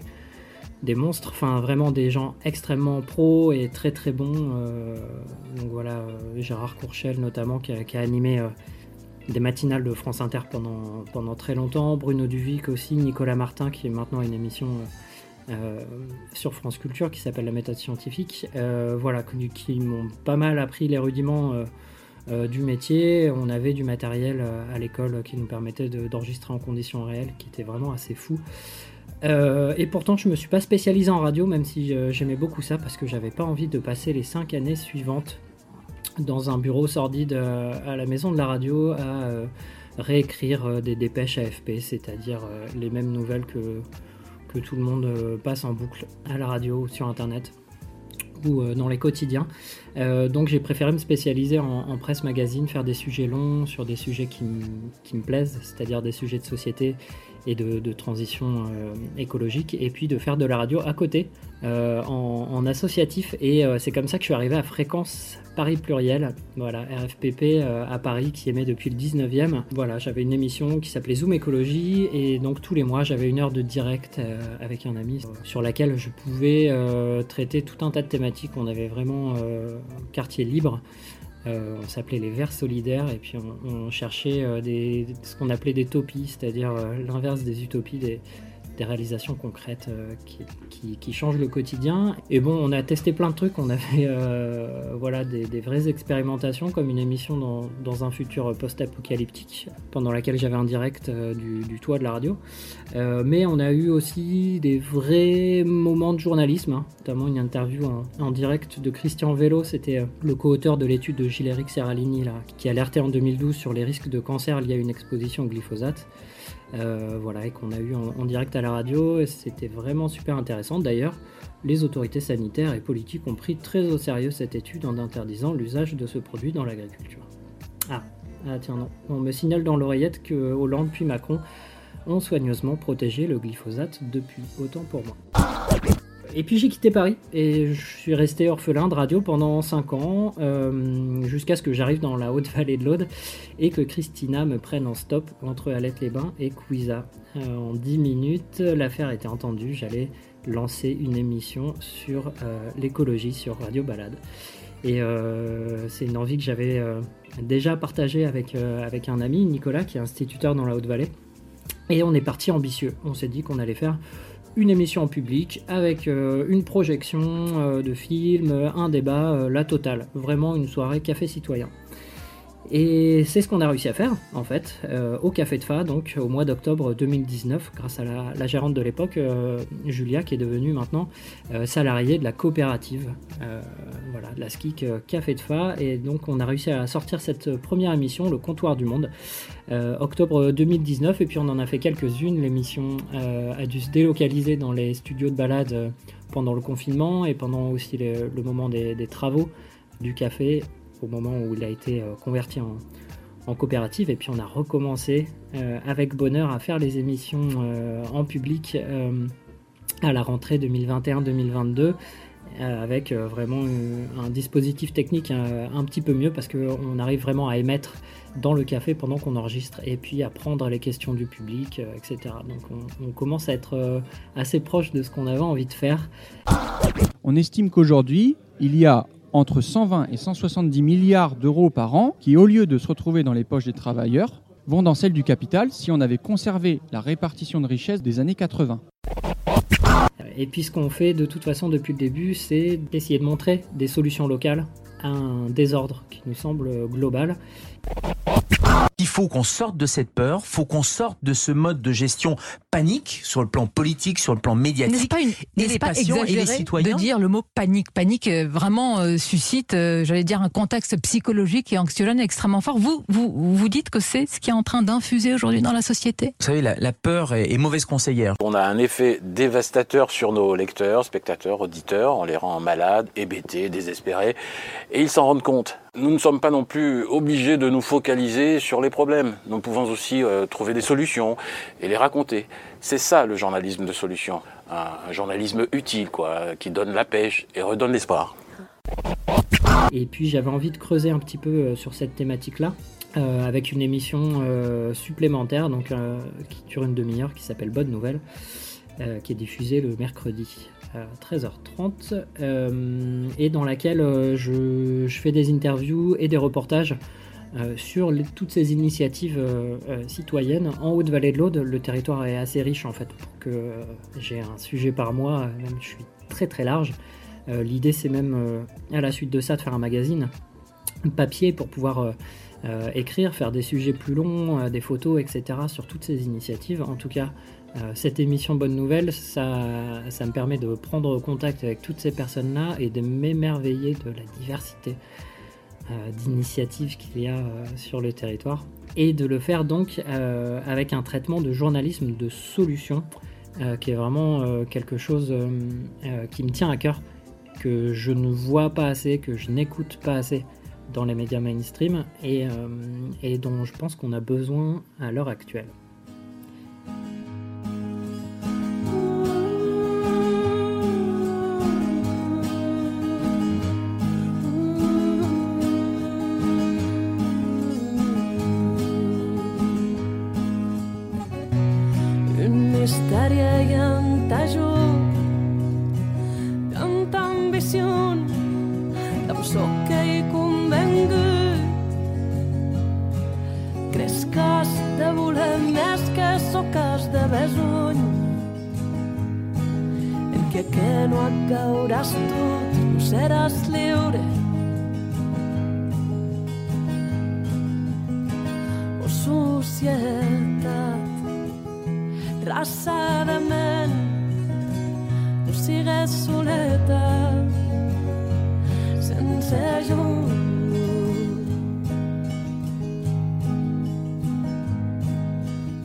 des monstres, enfin vraiment des gens extrêmement pros et très très bons. euh, donc voilà, euh, Gérard Courchel notamment qui a, animé euh, des matinales de France Inter pendant, très longtemps, Bruno Duvic aussi, Nicolas Martin qui est maintenant une émission sur France Culture qui s'appelle La méthode scientifique. Voilà, qui, m'ont pas mal appris les rudiments. du métier. On avait du matériel à l'école qui nous permettait de- d'enregistrer en conditions réelles, qui était vraiment assez fou. Euh, et pourtant, je me suis pas spécialisé en radio, même si euh, j'aimais beaucoup ça, parce que j'avais pas envie de passer les cinq années suivantes dans un bureau sordide euh, à la maison de la radio à réécrire des dépêches AFP, c'est-à-dire les mêmes nouvelles que, tout le monde passe en boucle à la radio sur Internet euh, dans les quotidiens. Euh, donc j'ai préféré me spécialiser en, presse magazine, faire des sujets longs sur des sujets qui, me plaisent, c'est-à-dire des sujets de société et de, de transition euh, écologique, et puis de faire de la radio à côté euh, en, associatif. Et euh, c'est comme ça que je suis arrivé à Fréquence Paris Pluriel, voilà, RFPP euh, à Paris qui émet depuis le 19e. Voilà, j'avais une émission qui s'appelait Zoom Écologie, et donc tous les mois j'avais une heure de direct avec un ami sur laquelle je pouvais traiter tout un tas de thématiques. On avait vraiment quartier libre. On s'appelait les Verts solidaires et puis on, cherchait ce qu'on appelait des topies, c'est-à-dire l'inverse des utopies, des réalisations concrètes euh, qui, qui, qui changent le quotidien. Et bon, on a testé plein de trucs, on a fait euh, voilà, des, vraies expérimentations, comme une émission dans, dans un futur post-apocalyptique, pendant laquelle j'avais un direct euh, du, du toit de la radio. Euh, mais on a eu aussi des vrais moments de journalisme, hein, notamment une interview en, en direct de Christian Vélo, c'était le co-auteur de l'étude de Gilles-Éric Serralini, là, qui alertait en 2012 sur les risques de cancer liés à une exposition au glyphosate. Euh, voilà, et qu'on a eu en, direct à la radio, et c'était vraiment super intéressant. D'ailleurs, les autorités sanitaires et politiques ont pris très au sérieux cette étude en interdisant l'usage de ce produit dans l'agriculture. Ah, ah tiens non, on me signale dans l'oreillette que Hollande puis Macron ont soigneusement protégé le glyphosate depuis, autant pour moi. Et puis j'ai quitté Paris et je suis resté orphelin de radio pendant 5 ans, euh, jusqu'à ce que j'arrive dans la haute vallée de l'Aude et que Christina me prenne en stop entre Alette-les-Bains et Cuisa. Euh, en 10 minutes, l'affaire était entendue, j'allais lancer une émission sur euh, l'écologie sur Radio Balade. Et c'est une envie que j'avais déjà partagée avec, avec un ami, Nicolas, qui est instituteur dans la Haute-Vallée. Et on est parti ambitieux. On s'est dit qu'on allait faire une émission en public avec euh, une projection euh, de film, euh, un débat, la totale. Vraiment une soirée café citoyen. Et c'est ce qu'on a réussi à faire, en fait, euh, au Café de Fa, donc au mois d'octobre 2019, grâce à la, gérante de l'époque, euh, Julia, qui est devenue maintenant euh, salariée de la coopérative, voilà, de la SKIC Café de Fa. Et donc on a réussi à sortir cette première émission, Le Comptoir du Monde, octobre 2019. Et puis on en a fait quelques-unes. L'émission a dû se délocaliser dans les studios de balade pendant le confinement et pendant aussi le, moment des travaux du café au moment où il a été euh, converti en, coopérative et puis on a recommencé euh, avec bonheur à faire les émissions euh, en public à la rentrée 2021-2022 euh, avec vraiment un dispositif technique un petit peu mieux parce qu'on arrive vraiment à émettre dans le café pendant qu'on enregistre et puis à prendre les questions du public, etc. Donc on, on commence à être assez proche de ce qu'on avait envie de faire. On estime qu'aujourd'hui, il y a entre 120 et 170 milliards d'euros par an qui, au lieu de se retrouver dans les poches des travailleurs, vont dans celles du capital si on avait conservé la répartition de richesse des années 80. Et puis ce qu'on fait de toute façon depuis le début, c'est d'essayer de montrer des solutions locales à un désordre qui nous semble global. Il faut qu'on sorte de cette peur, faut qu'on sorte de ce mode de gestion panique sur le plan politique, sur le plan médiatique. N'est-ce pas, une, et les pas patients et les citoyens. de dire le mot panique? Panique euh, vraiment euh, suscite, euh, j'allais dire, un contexte psychologique et anxiogène extrêmement fort. Vous, vous, vous dites que c'est ce qui est en train d'infuser aujourd'hui dans la société? Vous savez, la, la peur est, est mauvaise conseillère. On a un effet dévastateur sur nos lecteurs, spectateurs, auditeurs. On les rend malades, hébétés, désespérés. Et ils s'en rendent compte. Nous ne sommes pas non plus obligés de nous focaliser sur les problèmes. Nous pouvons aussi euh, trouver des solutions et les raconter. C'est ça le journalisme de solution. Un, journalisme utile, quoi, qui donne la pêche et redonne l'espoir. Et puis j'avais envie de creuser un petit peu euh, sur cette thématique-là, euh, avec une émission supplémentaire donc, qui dure une demi-heure, qui s'appelle Bonne Nouvelle, qui est diffusée le mercredi à 13h30, euh, et dans laquelle je fais des interviews et des reportages euh, sur toutes ces initiatives euh, euh, citoyennes en Haute-Vallée de l'Aude. Le territoire est assez riche en fait pour que j'ai un sujet par mois, même je suis très très large. L'idée c'est même à la suite de ça de faire un magazine papier pour pouvoir écrire, faire des sujets plus longs, des photos, etc. sur toutes ces initiatives. En tout cas, cette émission Bonne Nouvelle, ça, ça me permet de prendre contact avec toutes ces personnes-là et de m'émerveiller de la diversité d'initiatives qu'il y a euh, sur le territoire. Et de le faire donc euh, avec un traitement de journalisme de solution, euh, qui est vraiment euh, quelque chose euh, euh, qui me tient à cœur, que je ne vois pas assez, que je n'écoute pas assez dans les médias mainstream euh, et dont je pense qu'on a besoin à l'heure actuelle. estaria i entajos tanta ambició de que hi convengui creus que has de voler més que sóc que has de besuny en que, que no et cauràs tot no seràs lliure. O sucier raça de ment, no sigues soleta, sense llum.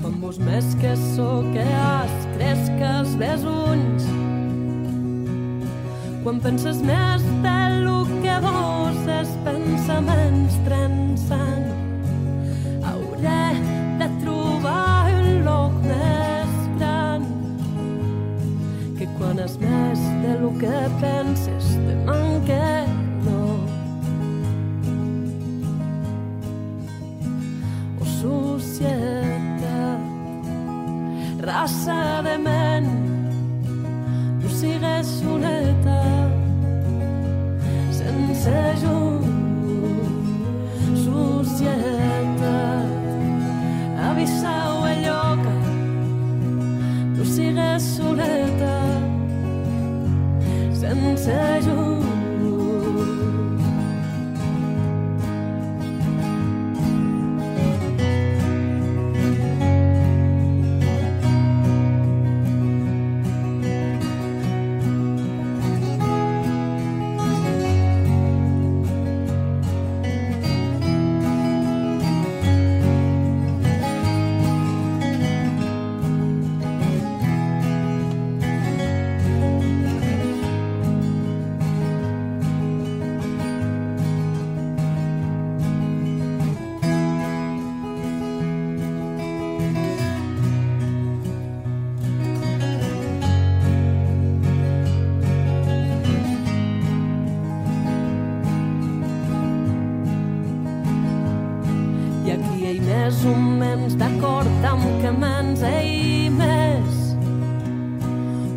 Quan vos més que so que has, cresques ves ulls. Quan penses més de lo que vos és pensaments trençant, lo que penses te manque no. O societat, raça de ment, menys d'acord amb que menys i més.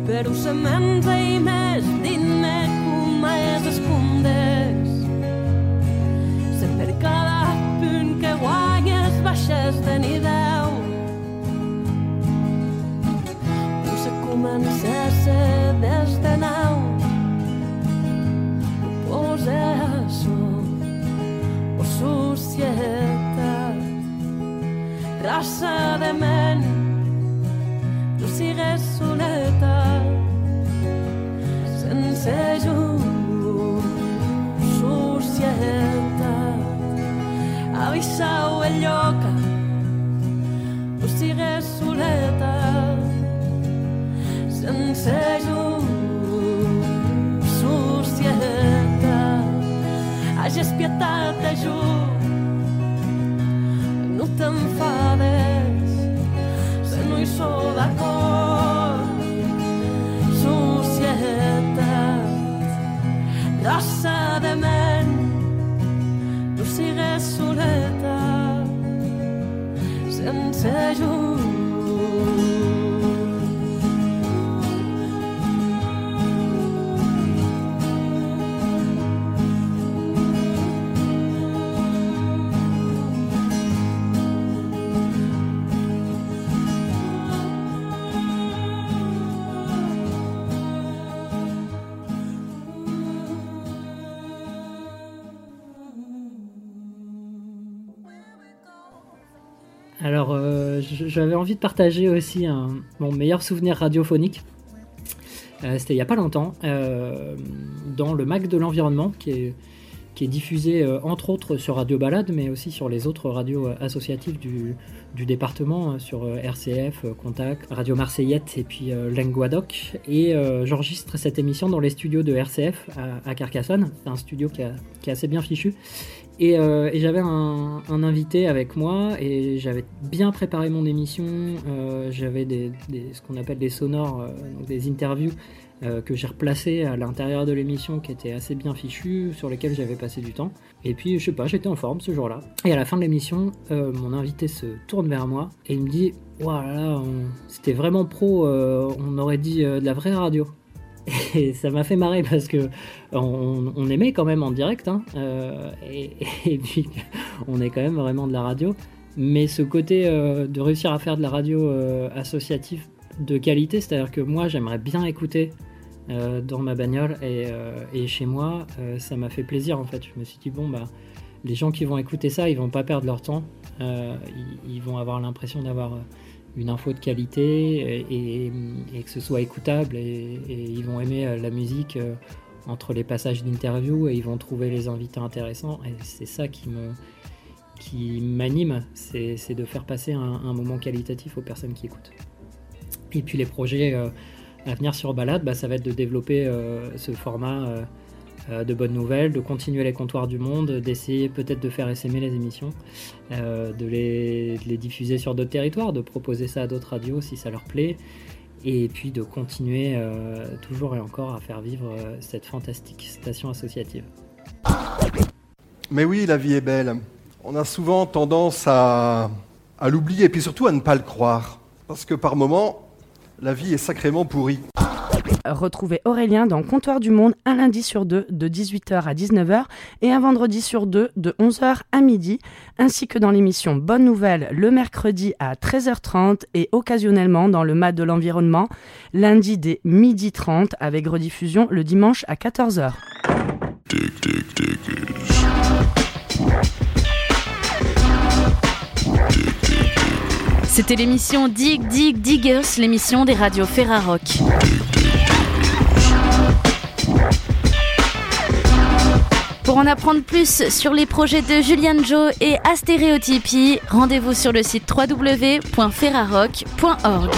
Però se menys més, sun. seja j'avais envie de partager aussi mon meilleur souvenir radiophonique. Euh, C'était il n'y a pas longtemps, euh, dans le Mac de l'environnement, qui est, qui est diffusé euh, entre autres sur Radio Balade, mais aussi sur les autres radios associatives du, du département, sur RCF, Contact, Radio Marseillette et puis Languadoc. Et j'enregistre cette émission dans les studios de RCF à, Carcassonne. Un studio qui est assez bien fichu. Et, euh, et j'avais un, invité avec moi et j'avais bien préparé mon émission. euh, j'avais ce qu'on appelle des sonores, euh, donc des interviews que j'ai replacées à l'intérieur de l'émission qui étaient assez bien fichues, sur lesquelles j'avais passé du temps. Et puis, je sais pas, j'étais en forme ce jour-là. Et à la fin de l'émission, mon invité se tourne vers moi et il me dit Voilà, c'était vraiment pro, on aurait dit de la vraie radio. Et ça m'a fait marrer parce que on, on aimait quand même en direct, hein, euh, et, puis on est quand même vraiment de la radio. Mais ce côté euh, de réussir à faire de la radio euh, associative de qualité, c'est-à-dire que moi j'aimerais bien écouter dans ma bagnole et, chez moi, ça m'a fait plaisir en fait. Je me suis dit, bon, bah, les gens qui vont écouter ça, ils vont pas perdre leur temps. Ils, vont avoir l'impression d'avoir une info de qualité et, que ce soit écoutable et, ils vont aimer euh, la musique euh, entre les passages d'interview et ils vont trouver les invités intéressants. Et c'est ça qui me qui m'anime, c'est de faire passer un, un moment qualitatif aux personnes qui écoutent. Et puis les projets euh, à venir sur Balade, bah, ça va être de développer ce format euh, de bonnes nouvelles, de continuer les comptoirs du monde, d'essayer peut-être de faire essaimer les émissions, euh, de, les, diffuser sur d'autres territoires, de proposer ça à d'autres radios si ça leur plaît, et puis de continuer euh, toujours et encore à faire vivre cette fantastique station associative. Mais oui, la vie est belle. On a souvent tendance à, à l'oublier et puis surtout à ne pas le croire. Parce que par moments, la vie est sacrément pourrie. Retrouvez Aurélien dans Comptoir du Monde un lundi sur deux de 18h à 19h et un vendredi sur deux de 11h à midi, ainsi que dans l'émission Bonne Nouvelle le mercredi à 13h30 et occasionnellement dans le mat de l'environnement lundi dès midi 30 avec rediffusion le dimanche à 14h. C'était l'émission Dig Dig Diggers, l'émission des radios Ferrarock. Pour en apprendre plus sur les projets de Julian Joe et Astéréotypie, rendez-vous sur le site www.ferrarock.org.